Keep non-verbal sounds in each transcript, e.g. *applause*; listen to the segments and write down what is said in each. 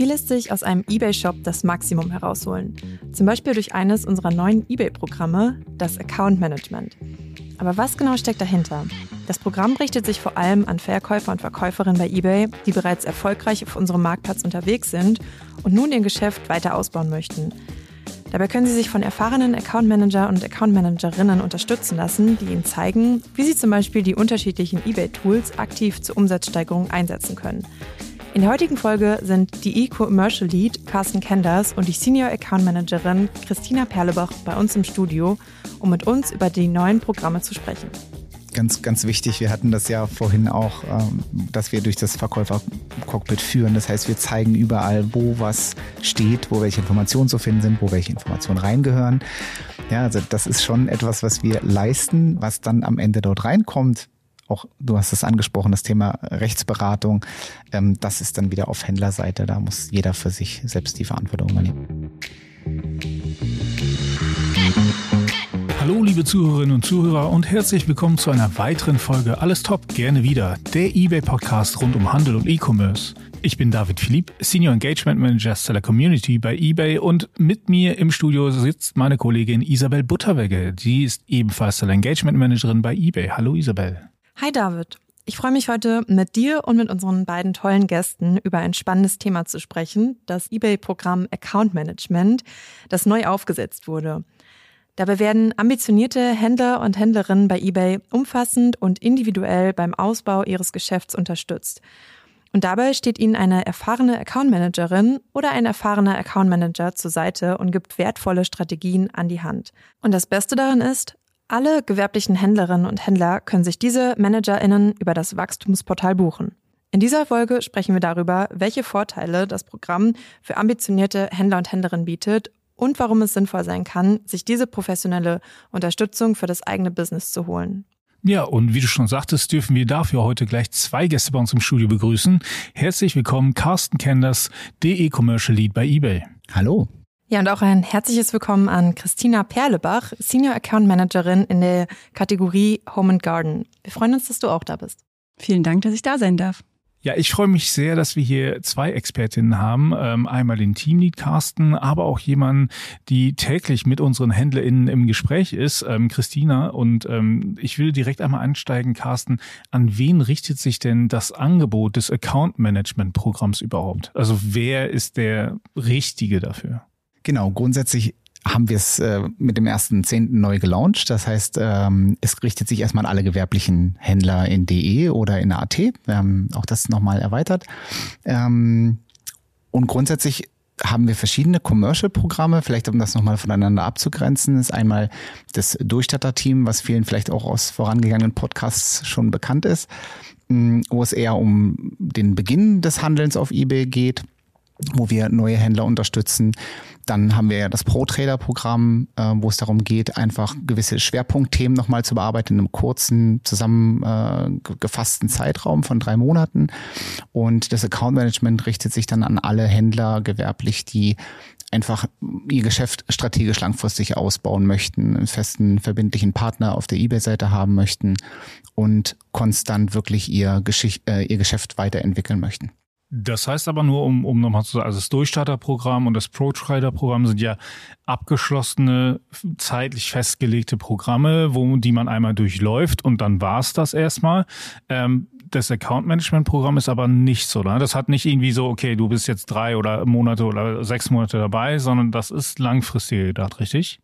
Wie lässt sich aus einem eBay-Shop das Maximum herausholen? Zum Beispiel durch eines unserer neuen eBay-Programme, das Account Management. Aber was genau steckt dahinter? Das Programm richtet sich vor allem an Verkäufer und Verkäuferinnen bei eBay, die bereits erfolgreich auf unserem Marktplatz unterwegs sind und nun ihr Geschäft weiter ausbauen möchten. Dabei können Sie sich von erfahrenen Account Manager und Account Managerinnen unterstützen lassen, die Ihnen zeigen, wie Sie zum Beispiel die unterschiedlichen eBay-Tools aktiv zur Umsatzsteigerung einsetzen können. In der heutigen Folge sind die E-Commercial Lead Carsten Kenders und die Senior Account Managerin Christina Perlebach bei uns im Studio, um mit uns über die neuen Programme zu sprechen ganz, ganz wichtig. Wir hatten das ja vorhin auch, ähm, dass wir durch das Verkäufercockpit führen. Das heißt, wir zeigen überall, wo was steht, wo welche Informationen zu finden sind, wo welche Informationen reingehören. Ja, also das ist schon etwas, was wir leisten, was dann am Ende dort reinkommt auch du hast es angesprochen, das Thema Rechtsberatung, ähm, das ist dann wieder auf Händlerseite. Da muss jeder für sich selbst die Verantwortung übernehmen. Hallo liebe Zuhörerinnen und Zuhörer und herzlich willkommen zu einer weiteren Folge Alles Top, gerne wieder, der eBay Podcast rund um Handel und E-Commerce. Ich bin David Philipp, Senior Engagement Manager Seller Community bei eBay und mit mir im Studio sitzt meine Kollegin Isabel Butterwegge. Sie ist ebenfalls Seller Engagement Managerin bei eBay. Hallo Isabel. Hi David. Ich freue mich heute mit dir und mit unseren beiden tollen Gästen über ein spannendes Thema zu sprechen, das eBay-Programm Account Management, das neu aufgesetzt wurde. Dabei werden ambitionierte Händler und Händlerinnen bei eBay umfassend und individuell beim Ausbau ihres Geschäfts unterstützt. Und dabei steht ihnen eine erfahrene Account Managerin oder ein erfahrener Account Manager zur Seite und gibt wertvolle Strategien an die Hand. Und das Beste daran ist, alle gewerblichen Händlerinnen und Händler können sich diese ManagerInnen über das Wachstumsportal buchen. In dieser Folge sprechen wir darüber, welche Vorteile das Programm für ambitionierte Händler und Händlerinnen bietet und warum es sinnvoll sein kann, sich diese professionelle Unterstützung für das eigene Business zu holen. Ja, und wie du schon sagtest, dürfen wir dafür heute gleich zwei Gäste bei uns im Studio begrüßen. Herzlich willkommen, Carsten Kenders, DE Commercial Lead bei eBay. Hallo. Ja, und auch ein herzliches Willkommen an Christina Perlebach, Senior Account Managerin in der Kategorie Home and Garden. Wir freuen uns, dass du auch da bist. Vielen Dank, dass ich da sein darf. Ja, ich freue mich sehr, dass wir hier zwei Expertinnen haben. Ähm, einmal den Teamlead Carsten, aber auch jemanden, die täglich mit unseren HändlerInnen im Gespräch ist, ähm, Christina. Und ähm, ich will direkt einmal einsteigen, Carsten. An wen richtet sich denn das Angebot des Account Management Programms überhaupt? Also wer ist der Richtige dafür? Genau, grundsätzlich haben wir es äh, mit dem ersten Zehnten neu gelauncht. Das heißt, ähm, es richtet sich erstmal an alle gewerblichen Händler in DE oder in AT. Haben auch das nochmal erweitert. Ähm, und grundsätzlich haben wir verschiedene Commercial-Programme, vielleicht um das nochmal voneinander abzugrenzen, ist einmal das Durchstatter-Team, was vielen vielleicht auch aus vorangegangenen Podcasts schon bekannt ist, wo es eher um den Beginn des Handelns auf eBay geht wo wir neue Händler unterstützen. Dann haben wir ja das Pro-Trader-Programm, äh, wo es darum geht, einfach gewisse Schwerpunktthemen nochmal zu bearbeiten in einem kurzen, zusammengefassten äh, Zeitraum von drei Monaten. Und das Account Management richtet sich dann an alle Händler gewerblich, die einfach ihr Geschäft strategisch langfristig ausbauen möchten, einen festen, verbindlichen Partner auf der eBay-Seite haben möchten und konstant wirklich ihr, Geschicht, äh, ihr Geschäft weiterentwickeln möchten. Das heißt aber nur, um, um nochmal zu sagen, also das Durchstarterprogramm und das Pro-Trader-Programm sind ja abgeschlossene, zeitlich festgelegte Programme, wo die man einmal durchläuft und dann war's das erstmal. Ähm, das Account-Management-Programm ist aber nicht so. Ne? Das hat nicht irgendwie so, okay, du bist jetzt drei oder Monate oder sechs Monate dabei, sondern das ist langfristig gedacht, richtig?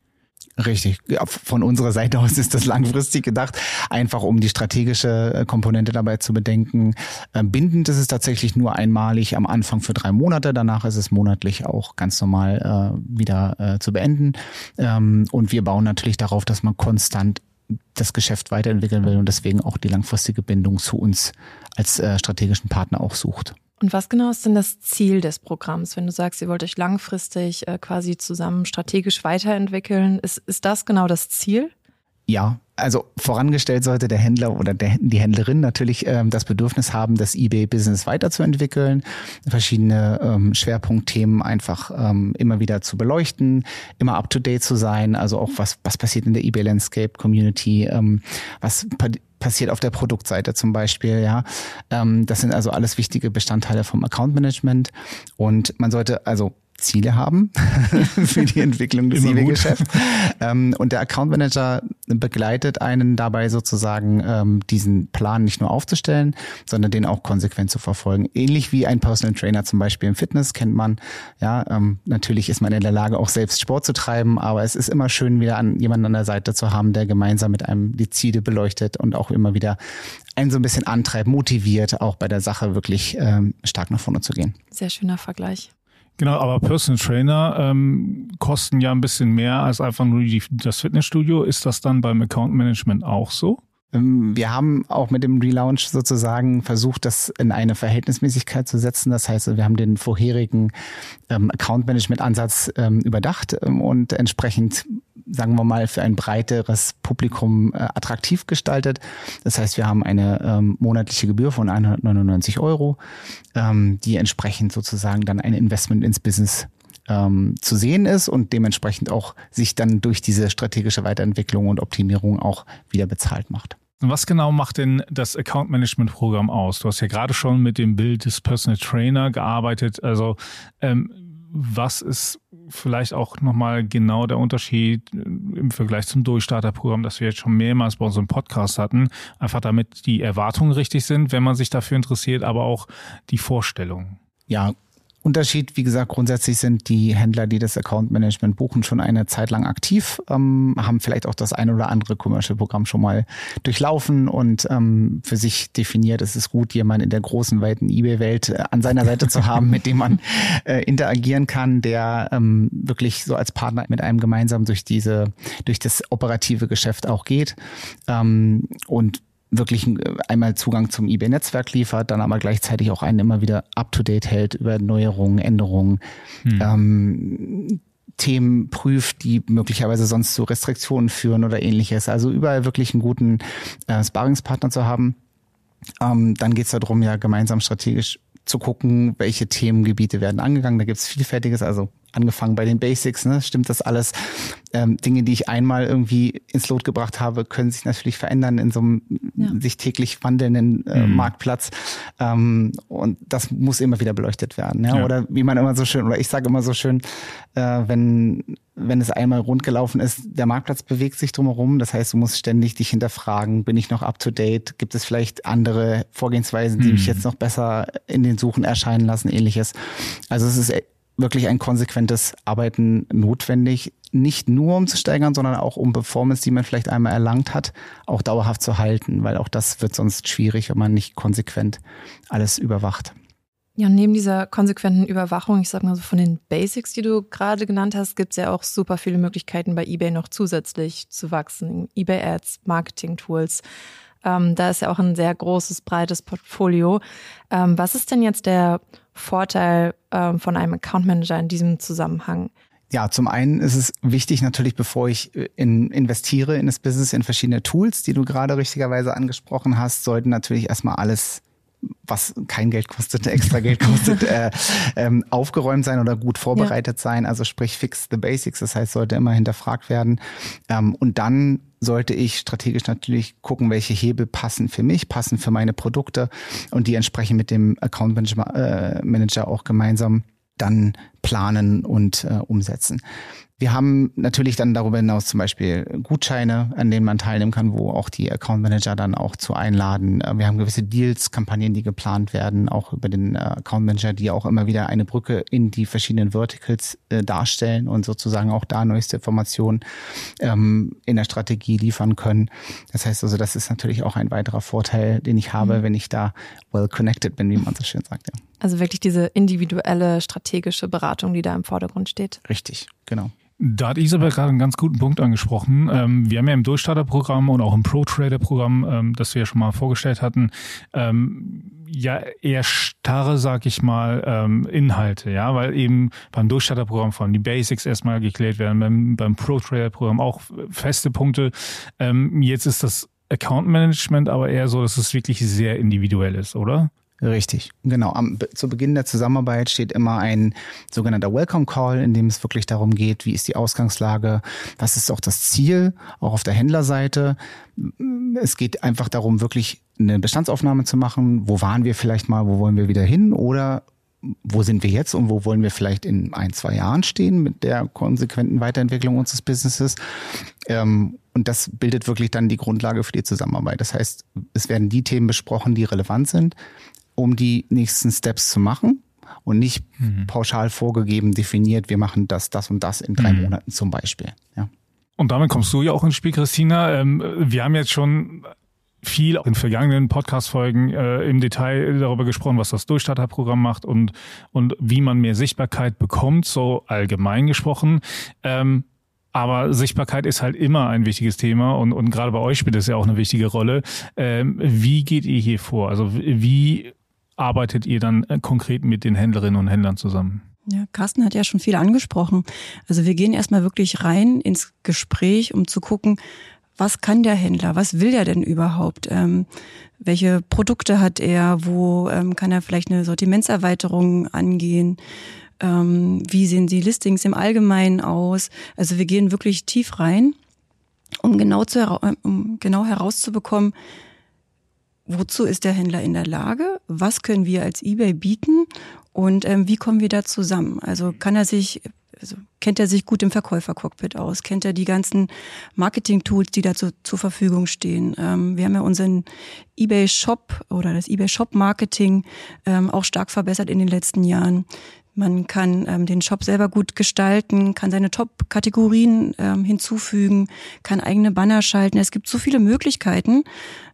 Richtig. Von unserer Seite aus ist das langfristig gedacht, einfach um die strategische äh, Komponente dabei zu bedenken. Ähm, bindend ist es tatsächlich nur einmalig am Anfang für drei Monate. Danach ist es monatlich auch ganz normal äh, wieder äh, zu beenden. Ähm, und wir bauen natürlich darauf, dass man konstant das Geschäft weiterentwickeln will und deswegen auch die langfristige Bindung zu uns als äh, strategischen Partner auch sucht. Und was genau ist denn das Ziel des Programms, wenn du sagst, ihr wollt euch langfristig äh, quasi zusammen strategisch weiterentwickeln? Ist, ist das genau das Ziel? Ja, also vorangestellt sollte der Händler oder der, die Händlerin natürlich ähm, das Bedürfnis haben, das eBay-Business weiterzuentwickeln, verschiedene ähm, Schwerpunktthemen einfach ähm, immer wieder zu beleuchten, immer up-to-date zu sein, also auch was, was passiert in der eBay-Landscape-Community, ähm, was passiert auf der Produktseite zum Beispiel, ja. Ähm, das sind also alles wichtige Bestandteile vom Account-Management und man sollte also Ziele haben *laughs* für die Entwicklung des eBay-Geschäfts. Ähm, und der Account Manager begleitet einen dabei sozusagen, ähm, diesen Plan nicht nur aufzustellen, sondern den auch konsequent zu verfolgen. Ähnlich wie ein Personal Trainer zum Beispiel im Fitness kennt man. Ja, ähm, natürlich ist man in der Lage, auch selbst Sport zu treiben, aber es ist immer schön, wieder an jemanden an der Seite zu haben, der gemeinsam mit einem die Ziele beleuchtet und auch immer wieder einen so ein bisschen antreibt, motiviert, auch bei der Sache wirklich ähm, stark nach vorne zu gehen. Sehr schöner Vergleich. Genau, aber Personal Trainer ähm, kosten ja ein bisschen mehr als einfach nur die, das Fitnessstudio. Ist das dann beim Account Management auch so? Ähm, wir haben auch mit dem Relaunch sozusagen versucht, das in eine Verhältnismäßigkeit zu setzen. Das heißt, wir haben den vorherigen ähm, Account-Management-Ansatz ähm, überdacht und entsprechend sagen wir mal, für ein breiteres Publikum äh, attraktiv gestaltet. Das heißt, wir haben eine monatliche Gebühr von 199 Euro, die entsprechend sozusagen dann ein Investment ins Business ähm, zu sehen ist und dementsprechend auch sich dann durch diese strategische Weiterentwicklung und Optimierung auch wieder bezahlt macht. Was genau macht denn das Account Management Programm aus? Du hast ja gerade schon mit dem Bild des Personal Trainer gearbeitet. Also ähm, was ist vielleicht auch nochmal genau der Unterschied äh, im Vergleich zum Durchstarterprogramm, das wir jetzt schon mehrmals bei unserem Podcast hatten? Einfach damit die Erwartungen richtig sind, wenn man sich dafür interessiert, aber auch die Vorstellungen. Ja, Unterschied, wie gesagt, grundsätzlich sind die Händler, die das Account Management buchen, schon eine Zeit lang aktiv, ähm, haben vielleicht auch das ein oder andere Commercial-Programm schon mal durchlaufen und ähm, für sich definiert, es ist gut, jemanden in der großen, weiten eBay-Welt äh, an seiner Seite zu haben, mit dem man *laughs* äh, interagieren kann, der ähm, wirklich so als Partner mit einem gemeinsam durch diese, durch das operative Geschäft auch geht. Ähm, und wirklich äh, einmal Zugang zum eBay-Netzwerk liefert, dann aber gleichzeitig auch einen immer wieder up-to-date hält über Neuerungen, Änderungen, hm. ähm, Themen prüft, die möglicherweise sonst zu Restriktionen führen oder ähnliches. Also überall wirklich einen guten äh, Sparringspartner zu haben. Ähm, dann geht es darum, ja gemeinsam strategisch zu gucken, welche Themengebiete werden angegangen. Da gibt es vielfältiges, also angefangen bei den Basics, ne? stimmt das alles? Ähm, Dinge, die ich einmal irgendwie ins Lot gebracht habe, können sich natürlich verändern in so einem ja. sich täglich wandelnden äh, mhm. Marktplatz. Ähm, und das muss immer wieder beleuchtet werden. Ja? ja? Oder wie man immer so schön, oder ich sage immer so schön, äh, wenn wenn es einmal rund gelaufen ist, der Marktplatz bewegt sich drumherum. Das heißt, du musst ständig dich hinterfragen, bin ich noch up to date? Gibt es vielleicht andere Vorgehensweisen, die mhm. mich jetzt noch besser in den Suchen erscheinen lassen, ähnliches? Also es ist wirklich ein konsequentes Arbeiten notwendig, nicht nur um zu steigern, sondern auch um Performance, die man vielleicht einmal erlangt hat, auch dauerhaft zu halten, weil auch das wird sonst schwierig, wenn man nicht konsequent alles überwacht. Ja, neben dieser konsequenten Überwachung, ich sag mal so von den Basics, die du gerade genannt hast, gibt es ja auch super viele Möglichkeiten bei eBay noch zusätzlich zu wachsen. eBay Ads, Marketing Tools. Ähm, da ist ja auch ein sehr großes, breites Portfolio. Ähm, was ist denn jetzt der Vorteil ähm, von einem Account Manager in diesem Zusammenhang? Ja, zum einen ist es wichtig natürlich, bevor ich äh, in, investiere in das Business, in verschiedene Tools, die du gerade richtigerweise angesprochen hast, sollten natürlich erstmal alles was kein Geld kostet, extra Geld kostet, *laughs* äh, ähm, aufgeräumt sein oder gut vorbereitet ja. sein. Also sprich fix the basics. Das heißt, sollte immer hinterfragt werden. Ähm, und dann sollte ich strategisch natürlich gucken, welche Hebel passen für mich, passen für meine Produkte und die entsprechend mit dem Account Manager, äh, Manager auch gemeinsam dann planen und äh, umsetzen. Wir haben natürlich dann darüber hinaus zum Beispiel Gutscheine, an denen man teilnehmen kann, wo auch die Account Manager dann auch zu einladen. Äh, wir haben gewisse Deals, Kampagnen, die geplant werden, auch über den äh, Account Manager, die auch immer wieder eine Brücke in die verschiedenen Verticals äh, darstellen und sozusagen auch da neueste Informationen ähm, in der Strategie liefern können. Das heißt also, das ist natürlich auch ein weiterer Vorteil, den ich habe, mhm. wenn ich da well connected bin, wie man so schön sagt. Ja. Also wirklich diese individuelle strategische Beratung, die da im Vordergrund steht. Richtig, genau. Da hat Isabel gerade einen ganz guten Punkt angesprochen. Ähm, wir haben ja im Durchstarterprogramm und auch im Pro-Trader-Programm, ähm, das wir ja schon mal vorgestellt hatten, ähm, ja eher starre, sag ich mal, Inhalte, ja, weil eben beim Durchstarterprogramm vor allem die Basics erstmal geklärt werden, beim, beim Pro-Trader-Programm auch feste Punkte. Jetzt ist das Account Management aber eher so, dass es wirklich sehr individuell ist, oder? Richtig, genau. Am, zu Beginn der Zusammenarbeit steht immer ein sogenannter Welcome Call, in dem es wirklich darum geht, wie ist die Ausgangslage, was ist auch das Ziel, auch auf der Händlerseite. Es geht einfach darum, wirklich eine Bestandsaufnahme zu machen. Wo waren wir vielleicht mal, wo wollen wir wieder hin oder wo sind wir jetzt und wo wollen wir vielleicht in ein, zwei Jahren stehen mit der konsequenten Weiterentwicklung unseres Businesses. Ähm, und das bildet wirklich dann die Grundlage für die Zusammenarbeit. Das heißt, es werden die Themen besprochen, die relevant sind um die nächsten Steps zu machen und nicht mhm. pauschal vorgegeben definiert, wir machen das, das und das in drei mhm. Monaten zum Beispiel. Ja. Und damit kommst du ja auch ins Spiel, Christina. Ähm, wir haben jetzt schon viel in vergangenen Podcast-Folgen äh, im Detail darüber gesprochen, was das Durchstarterprogramm macht und, und wie man mehr Sichtbarkeit bekommt, so allgemein gesprochen. Ähm, aber Sichtbarkeit ist halt immer ein wichtiges Thema und, und gerade bei euch spielt es ja auch eine wichtige Rolle. Ähm, wie geht ihr hier vor? Also wie arbeitet ihr dann äh, konkret mit den Händlerinnen und Händlern zusammen? Ja, Carsten hat ja schon viel angesprochen. Also wir gehen erstmal wirklich rein ins Gespräch, um zu gucken, was kann der Händler, was will er denn überhaupt? Ähm, welche Produkte hat er? Wo ähm, kann er vielleicht eine Sortimentserweiterung angehen? Ähm, wie sehen die Listings im Allgemeinen aus? Also wir gehen wirklich tief rein, um genau, zu, um genau herauszubekommen, wozu ist der Händler in der Lage, was können wir als eBay bieten und ähm, wie kommen wir da zusammen? Also kann er sich, also kennt er sich gut im Verkäufercockpit aus? Kennt er die ganzen Marketing-Tools, die dazu zur Verfügung stehen? Ähm, wir haben ja unseren eBay Shop oder das eBay Shop Marketing ähm, auch stark verbessert in den letzten Jahren. Man kann ähm, den Shop selber gut gestalten, kann seine Top-Kategorien ähm, hinzufügen, kann eigene Banner schalten. Es gibt so viele Möglichkeiten.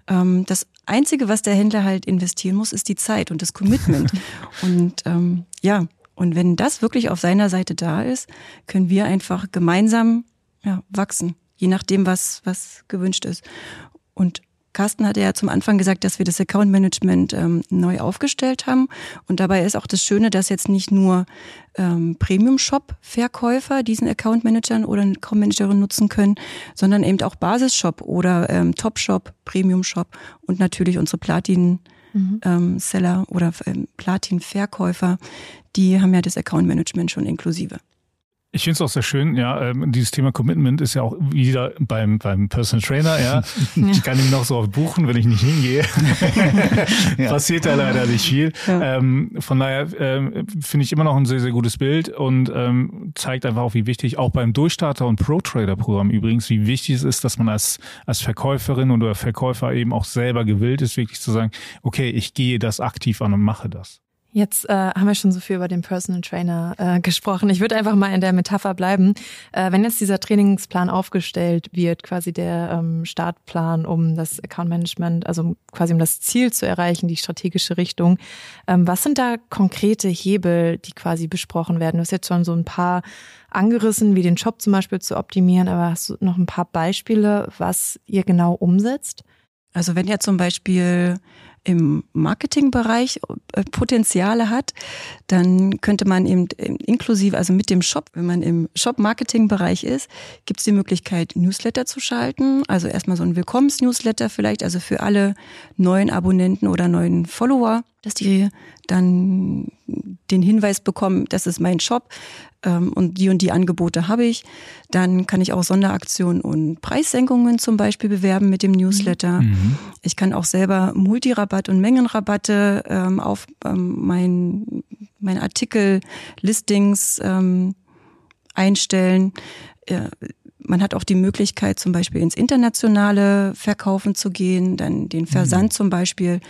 Ähm, das Einzige, was der Händler halt investieren muss, ist die Zeit und das Commitment. *laughs* und ähm, ja, und wenn das wirklich auf seiner Seite da ist, können wir einfach gemeinsam ja, wachsen, je nachdem, was, was gewünscht ist. Und Carsten hatte ja zum Anfang gesagt, dass wir das Account Management ähm, neu aufgestellt haben. Und dabei ist auch das Schöne, dass jetzt nicht nur ähm, Premium-Shop-Verkäufer diesen Account Managern oder Account Managerin nutzen können, sondern eben auch Basis-Shop oder ähm, Top-Shop, Premium-Shop und natürlich unsere Platin- mhm. ähm, Seller oder ähm, Platin-Verkäufer, die haben ja das Account Management schon inklusive. Ich finde es auch sehr schön, ja, ähm, dieses Thema Commitment ist ja auch wieder beim, beim Personal Trainer, ja. *laughs* Ich kann ihn noch so oft buchen, wenn ich nicht hingehe. *laughs* ja. Passiert da leider nicht viel. Ja. Ähm, von daher ähm, finde ich immer noch ein sehr, sehr gutes Bild und ähm, zeigt einfach auch, wie wichtig, auch beim Durchstarter- und Pro-Trader-Programm übrigens, wie wichtig es ist, dass man als, als Verkäuferin oder Verkäufer eben auch selber gewillt ist, wirklich zu sagen, okay, ich gehe das aktiv an und mache das. Jetzt äh, haben wir schon so viel über den Personal Trainer äh, gesprochen. Ich würde einfach mal in der Metapher bleiben. Äh, wenn jetzt dieser Trainingsplan aufgestellt wird, quasi der ähm, Startplan, um das Account Management, also quasi um das Ziel zu erreichen, die strategische Richtung, ähm, was sind da konkrete Hebel, die quasi besprochen werden? Du hast jetzt schon so ein paar angerissen, wie den Shop zum Beispiel zu optimieren, aber hast du noch ein paar Beispiele, was ihr genau umsetzt? Also wenn ihr zum Beispiel im Marketingbereich äh, Potenziale hat, dann könnte man eben inklusive, also mit dem Shop, wenn man im Shop-Marketing-Bereich ist, gibt es die Möglichkeit, Newsletter zu schalten. Also erstmal so ein Willkommens-Newsletter vielleicht, also für alle neuen Abonnenten oder neuen Follower, dass die dann den Hinweis bekommen, das ist mein Shop ähm, und die und die Angebote habe ich. Dann kann ich auch Sonderaktionen und Preissenkungen zum Beispiel bewerben mit dem Newsletter. Mhm. Ich kann auch selber Multirabatt und Mengenrabatte ähm, auf ähm, mein, mein Artikel, Listings ähm, einstellen. Äh, man hat auch die Möglichkeit, zum Beispiel ins internationale Verkaufen zu gehen, dann den Versand mhm. zum Beispiel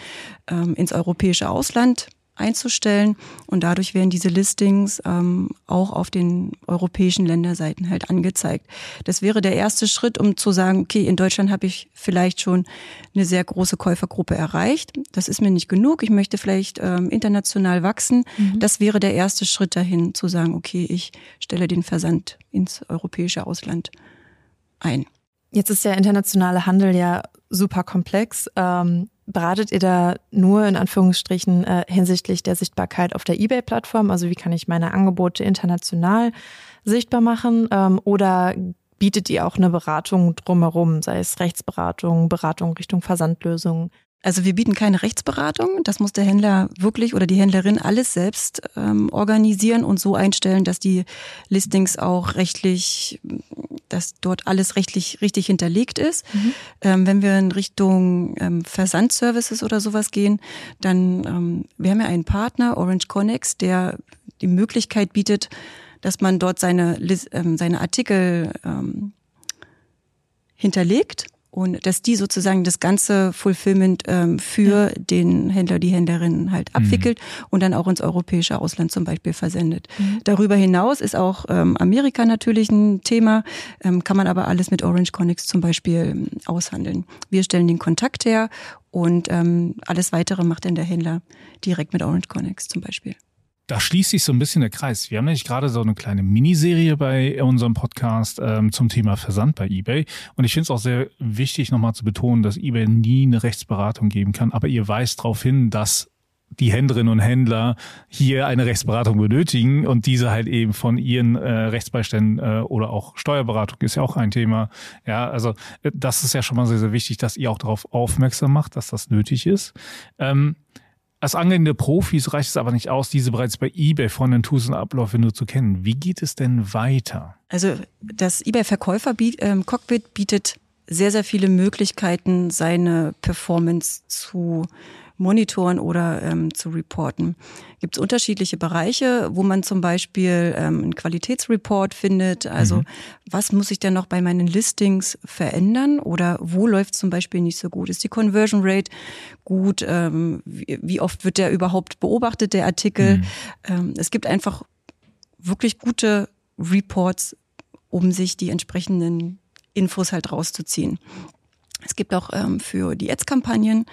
ähm, ins europäische Ausland einzustellen und dadurch werden diese Listings ähm, auch auf den europäischen Länderseiten halt angezeigt. Das wäre der erste Schritt, um zu sagen, okay, in Deutschland habe ich vielleicht schon eine sehr große Käufergruppe erreicht. Das ist mir nicht genug. Ich möchte vielleicht ähm, international wachsen. Mhm. Das wäre der erste Schritt dahin, zu sagen, okay, ich stelle den Versand ins europäische Ausland ein. Jetzt ist der internationale Handel ja super komplex. Ähm, beratet ihr da nur in Anführungsstrichen äh, hinsichtlich der Sichtbarkeit auf der eBay-Plattform? Also wie kann ich meine Angebote international sichtbar machen? Ähm, oder bietet ihr auch eine Beratung drumherum, sei es Rechtsberatung, Beratung Richtung Versandlösungen? Also wir bieten keine Rechtsberatung. Das muss der Händler wirklich oder die Händlerin alles selbst ähm, organisieren und so einstellen, dass die Listings auch rechtlich, dass dort alles rechtlich richtig hinterlegt ist. Mhm. Ähm, wenn wir in Richtung ähm, Versandservices oder sowas gehen, dann ähm, wir haben ja einen Partner, Orange Connex, der die Möglichkeit bietet, dass man dort seine, ähm, seine Artikel ähm, hinterlegt und dass die sozusagen das ganze Fulfillment ähm, für ja. den Händler, die Händlerin halt mhm. abwickelt mhm. und dann auch ins europäische Ausland zum Beispiel versendet. Mhm. Darüber hinaus ist auch ähm, Amerika natürlich ein Thema, ähm, kann man aber alles mit Orange Connects zum Beispiel ähm, aushandeln. Wir stellen den Kontakt her und ähm, alles weitere macht dann der Händler direkt mit Orange Connects zum Beispiel. Da schließt sich so ein bisschen der Kreis. Wir haben nämlich gerade so eine kleine Miniserie bei unserem Podcast ähm, zum Thema Versand bei eBay. Und ich finde es auch sehr wichtig, nochmal zu betonen, dass eBay nie eine Rechtsberatung geben kann. Aber ihr weist darauf hin, dass die Händlerinnen und Händler hier eine Rechtsberatung benötigen und diese halt eben von ihren äh, Rechtsbeiständen äh, oder auch Steuerberatung ist ja auch ein Thema. Ja, also äh, das ist ja schon mal sehr, sehr wichtig, dass ihr auch darauf aufmerksam macht, dass das nötig ist. Ähm, als angehende Profis reicht es aber nicht aus, diese bereits bei eBay von den Tools und Abläufe nur zu kennen. Wie geht es denn weiter? Also das eBay-Verkäufer-Cockpit ähm, bietet sehr, sehr viele Möglichkeiten, seine Performance zu monitoren oder ähm, zu reporten. Gibt es unterschiedliche Bereiche, wo man zum Beispiel ähm, einen Qualitätsreport findet. Also mhm. was muss ich denn noch bei meinen Listings verändern oder wo läuft zum Beispiel nicht so gut? Ist die Conversion Rate gut? Ähm, wie, wie, oft wird der überhaupt beobachtet, der Artikel? Mhm. Ähm, es gibt einfach wirklich gute Reports, um sich die entsprechenden Infos halt rauszuziehen. Es gibt auch ähm, für die Ads-Kampagnen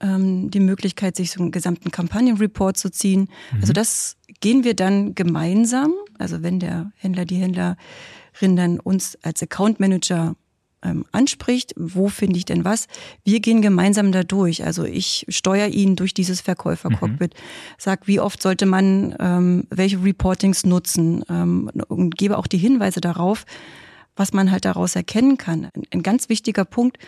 ähm, die Möglichkeit, sich so einen gesamten Kampagnenreport zu ziehen. Mhm. Also das gehen wir dann gemeinsam. Also wenn der Händler, die Händlerin dann uns als Account Manager ähm, anspricht, wo finde ich denn was? Wir gehen gemeinsam da durch. Also ich steuere ihn durch dieses Verkäufercockpit, mhm. sag, wie oft sollte man ähm, welche Reportings nutzen ähm, und gebe auch die Hinweise darauf, was man halt daraus erkennen kann. Ein ganz wichtiger Punkt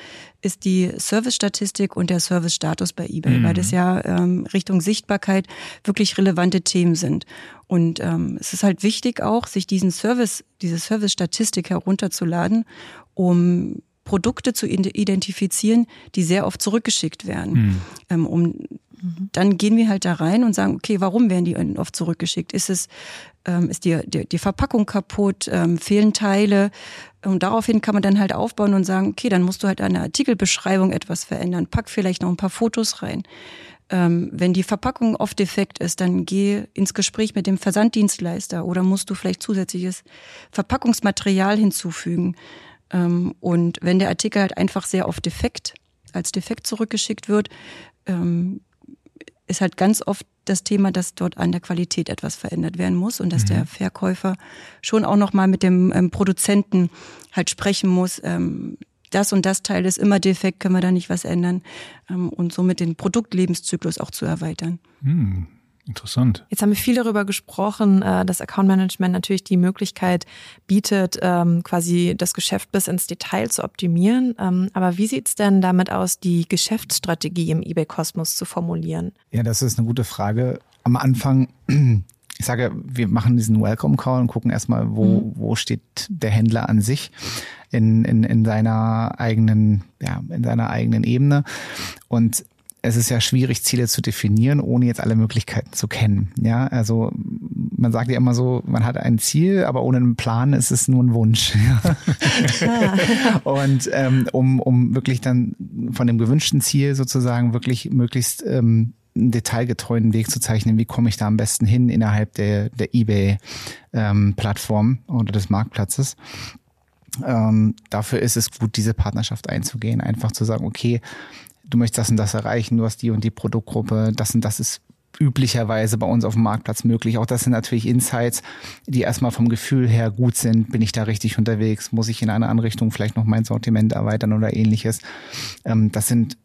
ist die Service-Statistik und der Service-Status bei eBay, mhm. weil das ja ähm, Richtung Sichtbarkeit wirklich relevante Themen sind. Und ähm, es ist halt wichtig auch, sich diesen Service, diese Service-Statistik herunterzuladen, um Produkte zu identifizieren, die sehr oft zurückgeschickt werden, mhm. ähm, um dann gehen wir halt da rein und sagen, okay, warum werden die oft zurückgeschickt? Ist es, ähm, ist die, die, die Verpackung kaputt, ähm, fehlen Teile? Und daraufhin kann man dann halt aufbauen und sagen, okay, dann musst du halt an der Artikelbeschreibung etwas verändern, pack vielleicht noch ein paar Fotos rein. Ähm, wenn die Verpackung oft defekt ist, dann geh ins Gespräch mit dem Versanddienstleister oder musst du vielleicht zusätzliches Verpackungsmaterial hinzufügen. Ähm, und wenn der Artikel halt einfach sehr oft defekt, als defekt zurückgeschickt wird, ähm, ist halt ganz oft das Thema, dass dort an der Qualität etwas verändert werden muss und dass mhm. der Verkäufer schon auch noch mal mit dem ähm, Produzenten halt sprechen muss. Ähm, das und das Teil ist immer defekt, können wir da nicht was ändern ähm, und somit den Produktlebenszyklus auch zu erweitern. Mhm. Interessant. Jetzt haben wir viel darüber gesprochen, äh, dass Account Management natürlich die Möglichkeit bietet, ähm, quasi das Geschäft bis ins Detail zu optimieren. Ähm, aber wie sieht's denn damit aus, die Geschäftsstrategie im eBay-Kosmos zu formulieren? Ja, das ist eine gute Frage. Am Anfang *clears throat* ich sage, wir machen diesen Welcome Call und gucken erstmal, wo, mhm. wo steht der Händler an sich in, in, in seiner eigenen, ja, in seiner eigenen Ebene. Und es ist ja schwierig, Ziele zu definieren, ohne jetzt alle Möglichkeiten zu kennen. Ja, also man sagt ja immer so, man hat ein Ziel, aber ohne einen Plan ist es nur ein Wunsch. *laughs* *laughs* Und ähm, um, um wirklich dann von dem gewünschten Ziel sozusagen wirklich möglichst ähm, einen detailgetreuen Weg zu zeichnen, wie komme ich da am besten hin innerhalb der, der eBay-Plattform ähm, oder des Marktplatzes. Ähm, dafür ist es gut, diese Partnerschaft einzugehen, einfach zu sagen, okay, du möchtest das und das erreichen, du hast die und die Produktgruppe, das und das ist üblicherweise bei uns auf dem Marktplatz möglich. Auch das sind natürlich Insights, die erstmal vom Gefühl her gut sind. Bin ich da richtig unterwegs? Muss ich in eine andere Richtung vielleicht noch mein Sortiment erweitern oder ähnliches? Ähm, das sind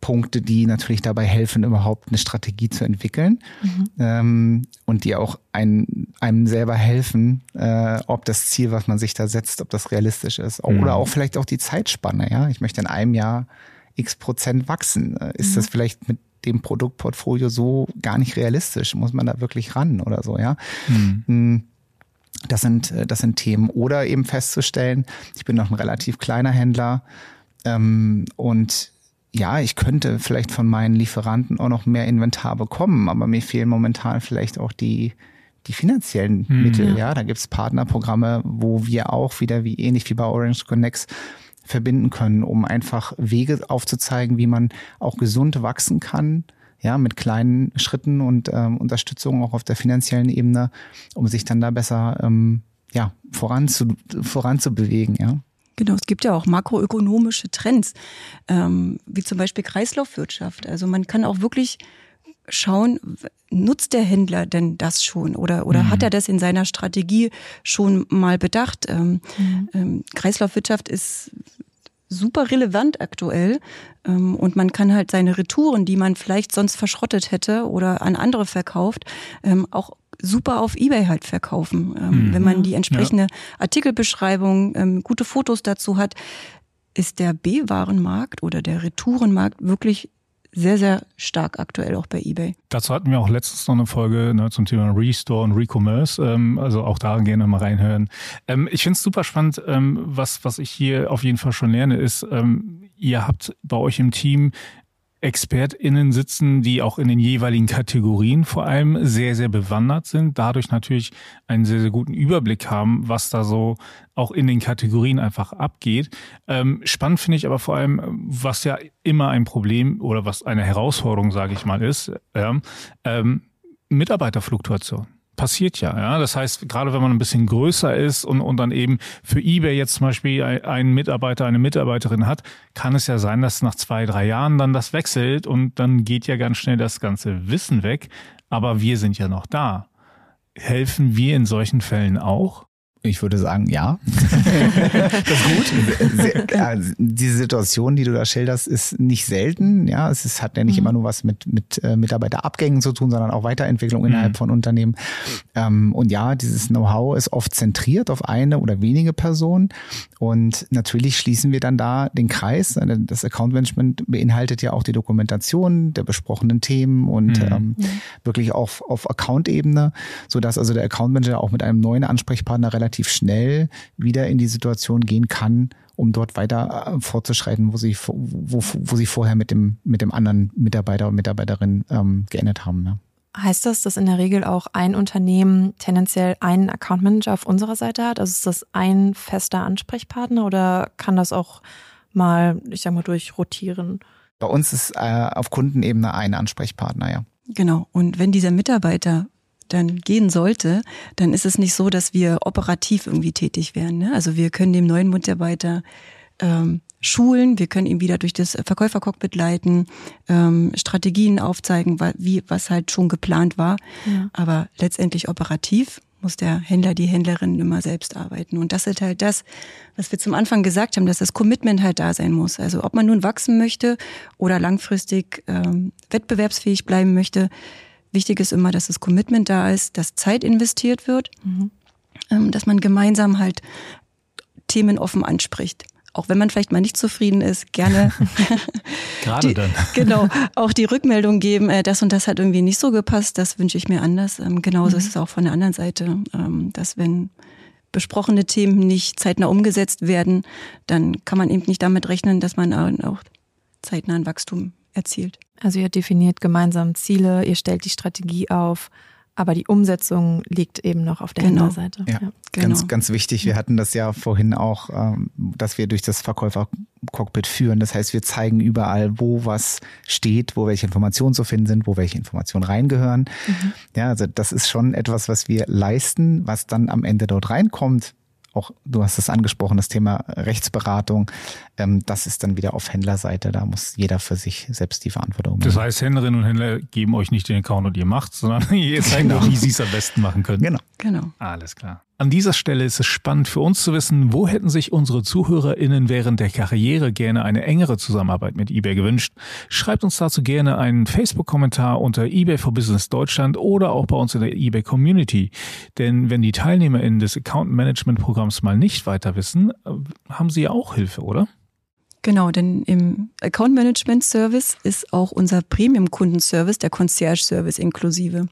Punkte, die natürlich dabei helfen, überhaupt eine Strategie zu entwickeln mhm. ähm, und die auch ein, einem selber helfen, äh, ob das Ziel, was man sich da setzt, ob das realistisch ist. Mhm. Oder auch vielleicht auch die Zeitspanne. Ja, ich möchte in einem Jahr x Prozent wachsen. Ist mhm. das vielleicht mit dem Produktportfolio so gar nicht realistisch? Muss man da wirklich ran oder so? Ja. Mhm. Hm, das sind, äh, das sind Themen. Oder eben festzustellen, ich bin noch ein relativ kleiner Händler ähm, und ja, ich könnte vielleicht von meinen Lieferanten auch noch mehr Inventar bekommen, aber mir fehlen momentan vielleicht auch die, die finanziellen mhm. Mittel. Ja, da gibt's Partnerprogramme, wo wir auch wieder wie ähnlich wie bei Orange Connects verbinden können, um einfach Wege aufzuzeigen, wie man auch gesund wachsen kann, ja, mit kleinen Schritten und ähm, Unterstützung auch auf der finanziellen Ebene, um sich dann da besser ähm, ja, voranzu, voranzubewegen, ja. Genau, es gibt ja auch makroökonomische Trends, ähm, wie zum Beispiel Kreislaufwirtschaft. Also man kann auch wirklich schauen, nutzt der Händler denn das schon oder, oder mhm. hat er das in seiner Strategie schon mal bedacht? Ähm, mhm. ähm, Kreislaufwirtschaft ist super relevant aktuell ähm, und man kann halt seine Retouren, die man vielleicht sonst verschrottet hätte oder an andere verkauft, ähm, auch super auf Ebay halt verkaufen. Ähm, mhm. Wenn man die entsprechende ja. Artikelbeschreibung, ähm, gute Fotos dazu hat, ist der B-Warenmarkt oder der Retourenmarkt wirklich sehr, sehr stark aktuell auch bei eBay. Dazu hatten wir auch letztens noch eine Folge ne, zum Thema Restore und Recommerce. Ähm, also auch da gerne mal reinhören. Ähm, ich finde es super spannend. Ähm, was, was ich hier auf jeden Fall schon lerne, ist, ähm, ihr habt bei euch im Team ExpertInnen sitzen, die auch in den jeweiligen Kategorien vor allem sehr, sehr bewandert sind, dadurch natürlich einen sehr, sehr guten Überblick haben, was da so auch in den Kategorien einfach abgeht. Ähm, spannend finde ich aber vor allem, was ja immer ein Problem oder was eine Herausforderung, sage ich mal, ist, ähm, Mitarbeiterfluktuation passiert ja. ja. Das heißt, gerade wenn man ein bisschen größer ist und, und dann eben für eBay jetzt zum Beispiel einen Mitarbeiter, eine Mitarbeiterin hat, kann es ja sein, dass nach zwei, drei Jahren dann das wechselt und dann geht ja ganz schnell das ganze Wissen weg. Aber wir sind ja noch da. Helfen wir in solchen Fällen auch? Ich würde sagen, ja. das ist gut. Äh, diese Situation, die du da schilderst, ist nicht selten. Ja, es ist, hat ja nicht mhm. immer nur was mit, mit äh, Mitarbeiterabgängen zu tun, sondern auch Weiterentwicklung innerhalb mhm. von Unternehmen. Ähm, und ja, dieses Know-how ist oft zentriert auf eine oder wenige Personen. Und natürlich schließen wir dann da den Kreis. Das Account Management beinhaltet ja auch die Dokumentation der besprochenen Themen und mhm. ähm, wirklich auch auf Account-Ebene, sodass also der Account Manager auch mit einem neuen Ansprechpartner relativ relativ schnell wieder in die Situation gehen kann, um dort weiter äh, fortzuschreiten, wo sie, wo, wo sie vorher mit dem, mit dem anderen Mitarbeiter und Mitarbeiterin ähm, geendet haben. Ja. Heißt das, dass in der Regel auch ein Unternehmen tendenziell einen Account Manager auf unserer Seite hat? Also ist das ein fester Ansprechpartner oder kann das auch mal, ich sag mal, durchrotieren? Bei uns ist äh, auf Kundenebene ein Ansprechpartner, ja. Genau. Und wenn dieser Mitarbeiter dann gehen sollte, dann ist es nicht so, dass wir operativ irgendwie tätig werden. Ne? Also wir können dem neuen Mitarbeiter ähm, schulen, wir können ihn wieder durch das Verkäufercockpit leiten, ähm, Strategien aufzeigen, wie was halt schon geplant war. Ja. Aber letztendlich operativ muss der Händler, die Händlerin immer selbst arbeiten. Und das ist halt das, was wir zum Anfang gesagt haben, dass das Commitment halt da sein muss. Also ob man nun wachsen möchte oder langfristig ähm, wettbewerbsfähig bleiben möchte, Wichtig ist immer, dass das Commitment da ist, dass Zeit investiert wird, mhm. Ähm, dass man gemeinsam halt Themen offen anspricht. Auch wenn man vielleicht mal nicht zufrieden ist, gerne. *laughs* Gerade die, dann. *laughs* Genau, auch die Rückmeldung geben, äh, das und das hat irgendwie nicht so gepasst, das wünsche ich mir anders. Ähm, genauso mhm. ist es auch von der anderen Seite, ähm, dass wenn besprochene Themen nicht zeitnah umgesetzt werden, dann kann man eben nicht damit rechnen, dass man auch zeitnah ein Wachstum erzielt. Also ihr definiert gemeinsam Ziele, ihr stellt die Strategie auf, aber die Umsetzung liegt eben noch auf der genau. Händlerseite. Ja, ja. Genau. ganz, ganz wichtig. Wir hatten das ja vorhin auch, ähm, dass wir durch das Verkäufercockpit führen. Das heißt, wir zeigen überall, wo was steht, wo welche Informationen zu finden sind, wo welche Informationen reingehören. Mhm. Ja, also das ist schon etwas, was wir leisten, was dann am Ende dort reinkommt auch, du hast es angesprochen, das Thema Rechtsberatung, ähm, das ist dann wieder auf Händlerseite. Da muss jeder für sich selbst die Verantwortung machen. Das heißt, Händlerinnen und Händler geben euch nicht den Account und ihr macht, sondern *laughs* ihr zeigt genau. auch, wie sie es am besten machen können. Genau. Genau. Alles klar. An dieser Stelle ist es spannend für uns zu wissen, wo hätten sich unsere ZuhörerInnen während der Karriere gerne eine engere Zusammenarbeit mit eBay gewünscht. Schreibt uns dazu gerne einen Facebook-Kommentar unter eBay for Business Deutschland oder auch bei uns in der eBay Community. Denn wenn die TeilnehmerInnen des Account Management Programms mal nicht weiter wissen, äh, haben sie ja auch Hilfe, oder? Genau, denn im Account Management Service ist auch unser Premium-Kundenservice, der Concierge Service inklusive.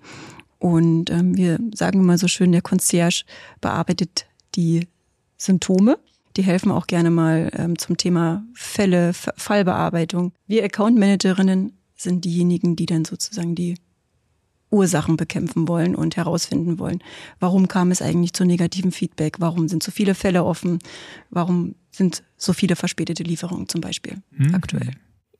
Und ähm, wir sagen immer so schön, der Concierge bearbeitet die Symptome. Die helfen auch gerne mal ähm, zum Thema Fälle, F Fallbearbeitung. Wir Account Managerinnen sind diejenigen, die dann sozusagen die Ursachen bekämpfen wollen und herausfinden wollen. Warum kam es eigentlich zu negativen Feedback? Warum sind so viele Fälle offen? Warum sind so viele verspätete Lieferungen zum Beispiel mhm. aktuell?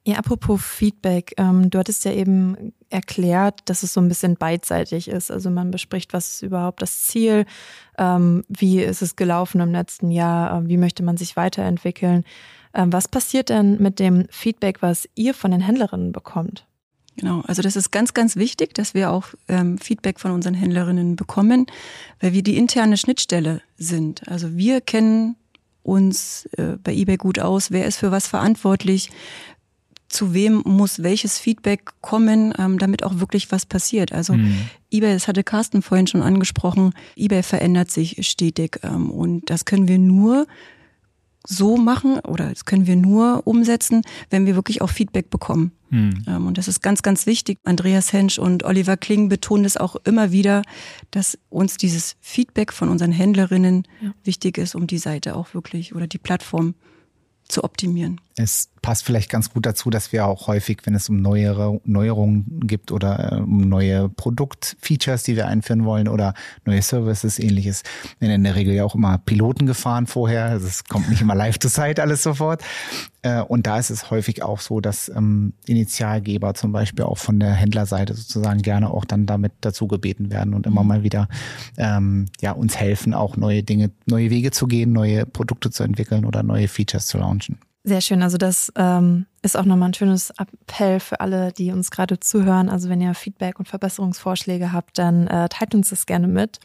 Ja, apropos Feedback, ähm, du hattest ja eben erklärt, dass es so ein bisschen beidseitig ist. Also man bespricht, was ist überhaupt das Ziel, ähm, wie ist es gelaufen im letzten Jahr, äh, wie möchte man sich weiterentwickeln. Ähm, was passiert denn mit dem Feedback, was ihr von den Händlerinnen bekommt? Genau, also das ist ganz, ganz wichtig, dass wir auch ähm, Feedback von unseren Händlerinnen bekommen, weil wir die interne Schnittstelle sind. Also wir kennen uns äh, bei eBay gut aus, wer ist für was verantwortlich, zu wem muss welches Feedback kommen, ähm, damit auch wirklich was passiert. Also mhm. eBay, das hatte Carsten vorhin schon angesprochen, eBay verändert sich stetig ähm, und das können wir nur so machen oder das können wir nur umsetzen, wenn wir wirklich auch Feedback bekommen. Mhm. Ähm, und das ist ganz, ganz wichtig. Andreas Hensch und Oliver Kling betonen es auch immer wieder, dass uns dieses Feedback von unseren Händlerinnen ja. wichtig ist, um die Seite auch wirklich oder die Plattform zu optimieren. Es passt vielleicht ganz gut dazu, dass wir auch häufig, wenn es um neuere Neuerungen gibt oder äh, um neue Produktfeatures, die wir einführen wollen oder neue Services, ähnliches, werden in der Regel ja auch immer Piloten gefahren vorher. Also es kommt nicht immer live to site alles sofort. Äh, und da ist es häufig auch so, dass ähm, Initialgeber zum Beispiel auch von der Händlerseite sozusagen gerne auch dann damit dazu gebeten werden und immer mhm. mal wieder ähm, ja uns helfen, auch neue Dinge, neue Wege zu gehen, neue Produkte zu entwickeln oder neue Features zu launchen. Sehr schön. Also das ähm, ist auch nochmal ein schönes Appell für alle, die uns gerade zuhören. Also wenn ihr Feedback und Verbesserungsvorschläge habt, dann äh, teilt uns das gerne mit.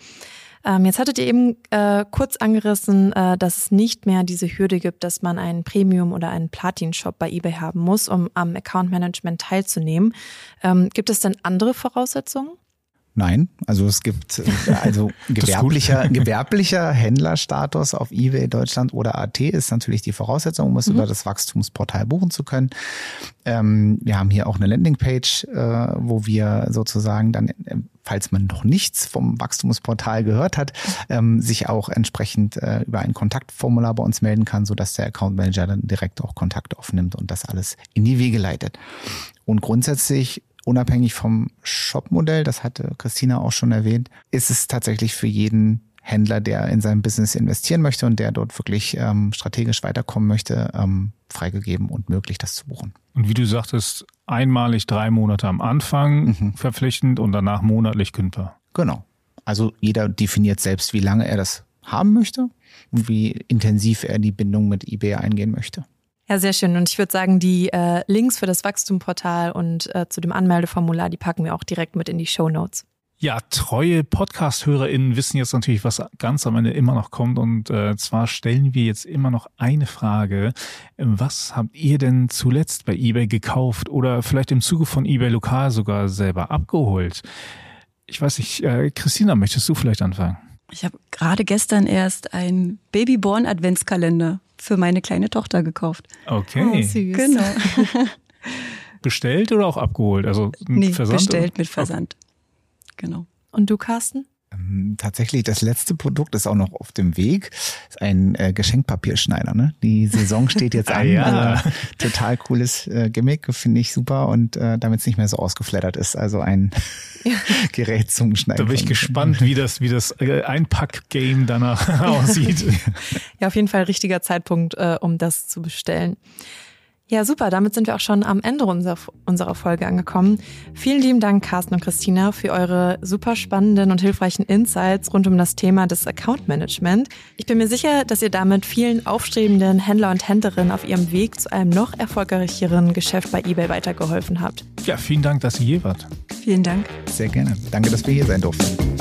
Ähm, jetzt hattet ihr eben äh, kurz angerissen, äh, dass es nicht mehr diese Hürde gibt, dass man einen Premium- oder einen Platin-Shop bei eBay haben muss, um am Account-Management teilzunehmen. Ähm, gibt es denn andere Voraussetzungen? Nein, also es gibt äh, also *laughs* gewerblicher, *laughs* gewerblicher Händlerstatus auf eBay Deutschland oder AT ist natürlich die Voraussetzung, um es mhm. über das Wachstumsportal buchen zu können. Ähm, wir haben hier auch eine Landingpage, äh, wo wir sozusagen dann, äh, falls man noch nichts vom Wachstumsportal gehört hat, ähm, sich auch entsprechend äh, über ein Kontaktformular bei uns melden kann, so dass der Account Manager dann direkt auch Kontakt aufnimmt und das alles in die Wege leitet. Und grundsätzlich unabhängig vom Shop-Modell, das hatte Christina auch schon erwähnt, ist es tatsächlich für jeden Händler, der in sein Business investieren möchte und der dort wirklich ähm, strategisch weiterkommen möchte, ähm, freigegeben und möglich, das zu buchen. Und wie du sagtest, einmalig drei Monate am Anfang mhm. verpflichtend und danach monatlich kündbar. Genau. Also jeder definiert selbst, wie lange er das haben möchte und wie intensiv er die Bindung mit eBay eingehen möchte. Ja, sehr schön. Und ich würde sagen, die äh, Links für das Wachstumportal und äh, zu dem Anmeldeformular, die packen wir auch direkt mit in die Show Notes. Ja, treue Podcast-HörerInnen wissen jetzt natürlich, was ganz am Ende immer noch kommt. Und äh, zwar stellen wir jetzt immer noch eine Frage. Was habt ihr denn zuletzt bei eBay gekauft oder vielleicht im Zuge von eBay Lokal sogar selber abgeholt? Ich weiß nicht, äh, Christina, möchtest du vielleicht anfangen? Ich habe gerade gestern erst einen Babyborn Adventskalender für meine kleine Tochter gekauft. Okay. Oh, süß. Genau. *laughs* bestellt oder auch abgeholt? Also nee, Versand bestellt oder? mit Versand. Genau. Und du, Carsten? Ähm, tatsächlich, das letzte Produkt ist auch noch auf dem Weg. Ist ein äh, Geschenkpapierschneider. Ne? Die Saison steht jetzt *laughs* Ah, an. ja. Also, total cooles äh, Gimmick, finde ich super. Und äh, damit es nicht mehr so ausgeflattert ist. Also ein *laughs* Gerät zum Schneiden. Da bin ich gespannt, wie das, wie das äh, Einpack-Game danach *laughs* aussieht. Ja, auf jeden Fall richtiger Zeitpunkt, äh, um das zu bestellen. Ja, super. Damit sind wir auch schon am Ende unserer, unserer Folge angekommen. Vielen lieben Dank, Carsten und Christina, für eure super spannenden und hilfreichen Insights rund um das Thema des Account Management. Ich bin mir sicher, dass ihr damit vielen aufstrebenden Händler und Händlerinnen auf ihrem Weg zu einem noch erfolgreicheren Geschäft bei eBay weitergeholfen habt. Ja, vielen Dank, dass ihr hier wart. Vielen Dank. Sehr gerne. Danke, dass wir hier sein durften.